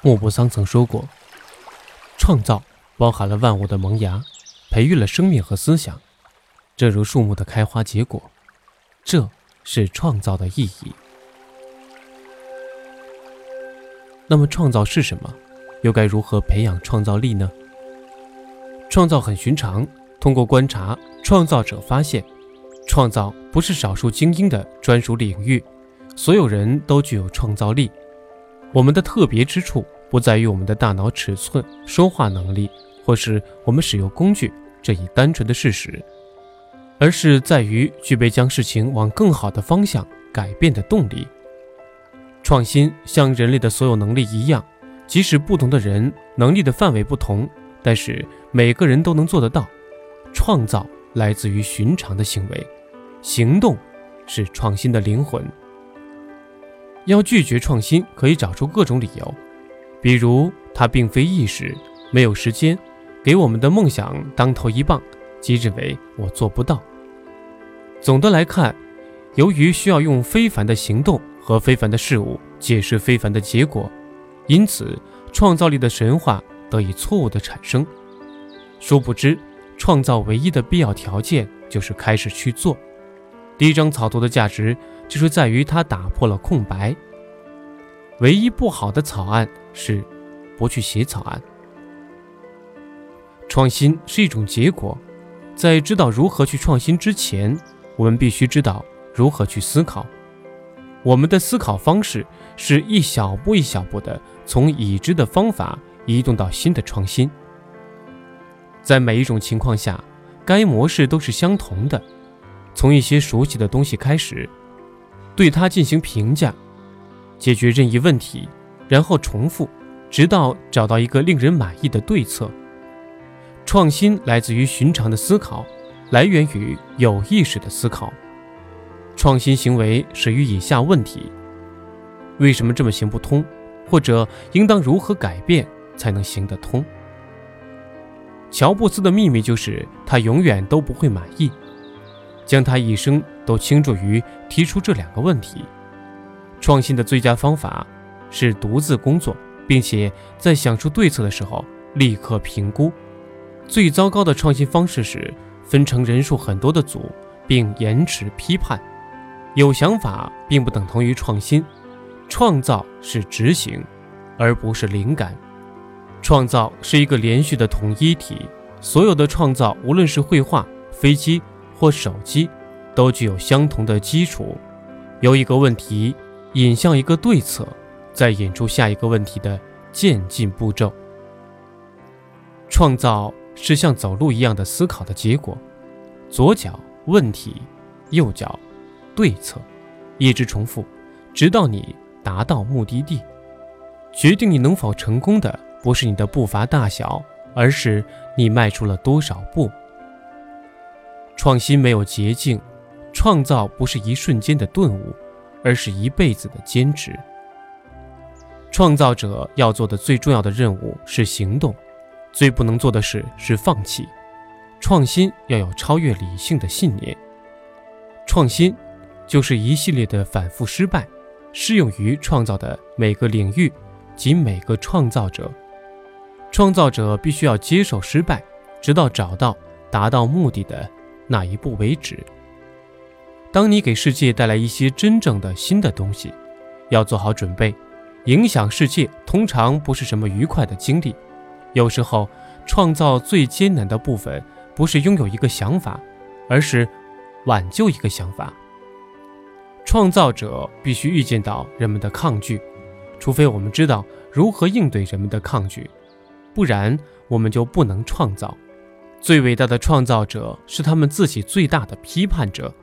莫泊桑曾说过：“创造包含了万物的萌芽，培育了生命和思想，正如树木的开花结果，这是创造的意义。”那么，创造是什么？又该如何培养创造力呢？创造很寻常，通过观察，创造者发现，创造不是少数精英的专属领域，所有人都具有创造力。我们的特别之处不在于我们的大脑尺寸、说话能力，或是我们使用工具这一单纯的事实，而是在于具备将事情往更好的方向改变的动力。创新像人类的所有能力一样，即使不同的人能力的范围不同，但是每个人都能做得到。创造来自于寻常的行为，行动是创新的灵魂。要拒绝创新，可以找出各种理由，比如它并非意识，没有时间，给我们的梦想当头一棒，即认为我做不到。总的来看，由于需要用非凡的行动和非凡的事物解释非凡的结果，因此创造力的神话得以错误的产生。殊不知，创造唯一的必要条件就是开始去做。第一张草图的价值。就是在于它打破了空白。唯一不好的草案是不去写草案。创新是一种结果，在知道如何去创新之前，我们必须知道如何去思考。我们的思考方式是一小步一小步的从已知的方法移动到新的创新。在每一种情况下，该模式都是相同的，从一些熟悉的东西开始。对他进行评价，解决任意问题，然后重复，直到找到一个令人满意的对策。创新来自于寻常的思考，来源于有意识的思考。创新行为始于以下问题：为什么这么行不通？或者应当如何改变才能行得通？乔布斯的秘密就是他永远都不会满意。将他一生都倾注于提出这两个问题。创新的最佳方法是独自工作，并且在想出对策的时候立刻评估。最糟糕的创新方式是分成人数很多的组，并延迟批判。有想法并不等同于创新，创造是执行，而不是灵感。创造是一个连续的统一体，所有的创造，无论是绘画、飞机。或手机，都具有相同的基础，由一个问题引向一个对策，再引出下一个问题的渐进步骤。创造是像走路一样的思考的结果，左脚问题，右脚对策，一直重复，直到你达到目的地。决定你能否成功的，不是你的步伐大小，而是你迈出了多少步。创新没有捷径，创造不是一瞬间的顿悟，而是一辈子的坚持。创造者要做的最重要的任务是行动，最不能做的事是放弃。创新要有超越理性的信念。创新就是一系列的反复失败，适用于创造的每个领域及每个创造者。创造者必须要接受失败，直到找到达到目的的。那一步为止？当你给世界带来一些真正的新的东西，要做好准备。影响世界通常不是什么愉快的经历。有时候，创造最艰难的部分不是拥有一个想法，而是挽救一个想法。创造者必须预见到人们的抗拒，除非我们知道如何应对人们的抗拒，不然我们就不能创造。最伟大的创造者是他们自己最大的批判者，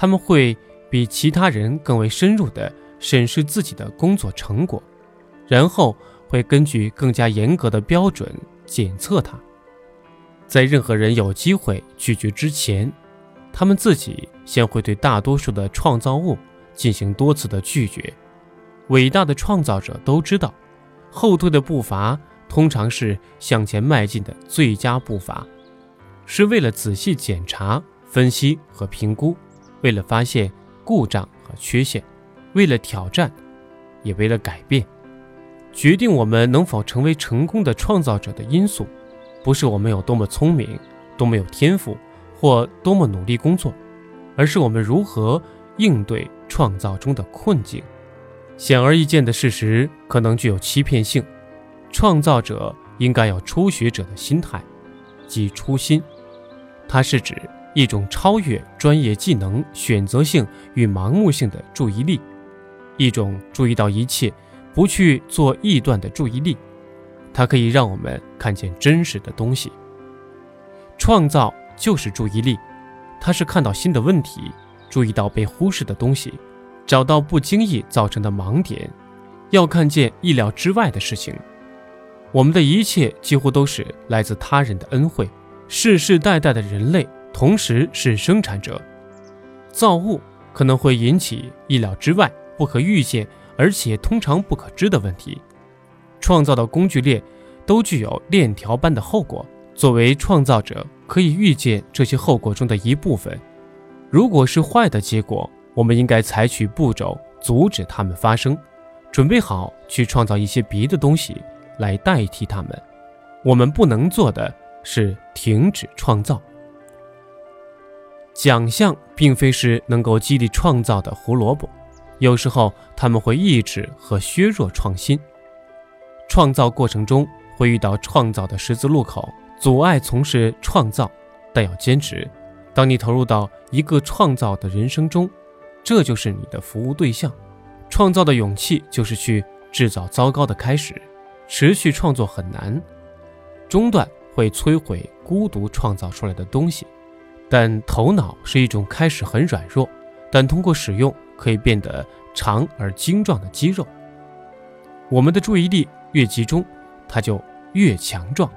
他们会比其他人更为深入地审视自己的工作成果，然后会根据更加严格的标准检测它。在任何人有机会拒绝之前，他们自己先会对大多数的创造物进行多次的拒绝。伟大的创造者都知道，后退的步伐通常是向前迈进的最佳步伐。是为了仔细检查、分析和评估，为了发现故障和缺陷，为了挑战，也为了改变。决定我们能否成为成功的创造者的因素，不是我们有多么聪明、多么有天赋或多么努力工作，而是我们如何应对创造中的困境。显而易见的事实可能具有欺骗性，创造者应该有初学者的心态，即初心。它是指一种超越专业技能、选择性与盲目性的注意力，一种注意到一切。不去做臆断的注意力，它可以让我们看见真实的东西。创造就是注意力，它是看到新的问题，注意到被忽视的东西，找到不经意造成的盲点，要看见意料之外的事情。我们的一切几乎都是来自他人的恩惠，世世代代的人类同时是生产者。造物可能会引起意料之外、不可预见。而且通常不可知的问题，创造的工具链都具有链条般的后果。作为创造者，可以预见这些后果中的一部分。如果是坏的结果，我们应该采取步骤阻止它们发生，准备好去创造一些别的东西来代替它们。我们不能做的是停止创造。奖项并非是能够激励创造的胡萝卜。有时候他们会抑制和削弱创新，创造过程中会遇到创造的十字路口，阻碍从事创造，但要坚持。当你投入到一个创造的人生中，这就是你的服务对象。创造的勇气就是去制造糟糕的开始。持续创作很难，中断会摧毁孤独创造出来的东西。但头脑是一种开始很软弱，但通过使用。可以变得长而精壮的肌肉。我们的注意力越集中，它就越强壮。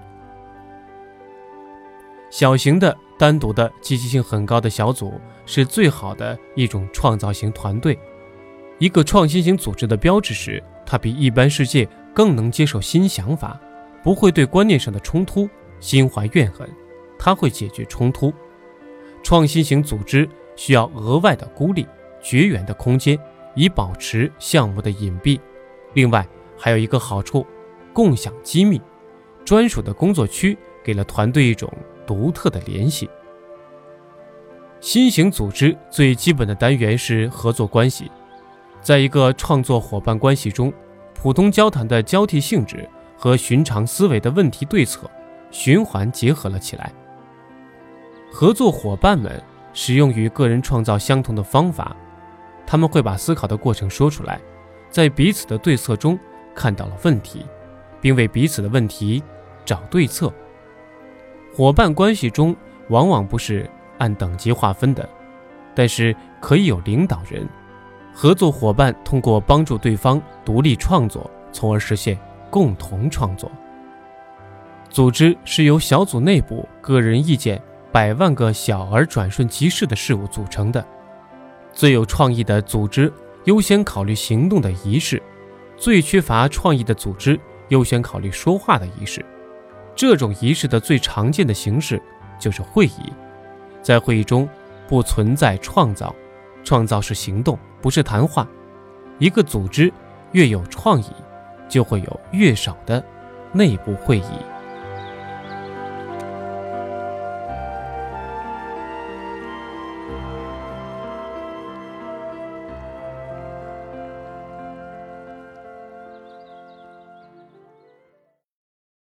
小型的、单独的、积极性很高的小组是最好的一种创造型团队。一个创新型组织的标志是，它比一般世界更能接受新想法，不会对观念上的冲突心怀怨恨，它会解决冲突。创新型组织需要额外的孤立。绝缘的空间，以保持项目的隐蔽。另外，还有一个好处：共享机密。专属的工作区给了团队一种独特的联系。新型组织最基本的单元是合作关系。在一个创作伙伴关系中，普通交谈的交替性质和寻常思维的问题对策循环结合了起来。合作伙伴们使用与个人创造相同的方法。他们会把思考的过程说出来，在彼此的对策中看到了问题，并为彼此的问题找对策。伙伴关系中往往不是按等级划分的，但是可以有领导人。合作伙伴通过帮助对方独立创作，从而实现共同创作。组织是由小组内部个人意见、百万个小而转瞬即逝的事物组成的。最有创意的组织优先考虑行动的仪式，最缺乏创意的组织优先考虑说话的仪式。这种仪式的最常见的形式就是会议。在会议中不存在创造，创造是行动，不是谈话。一个组织越有创意，就会有越少的内部会议。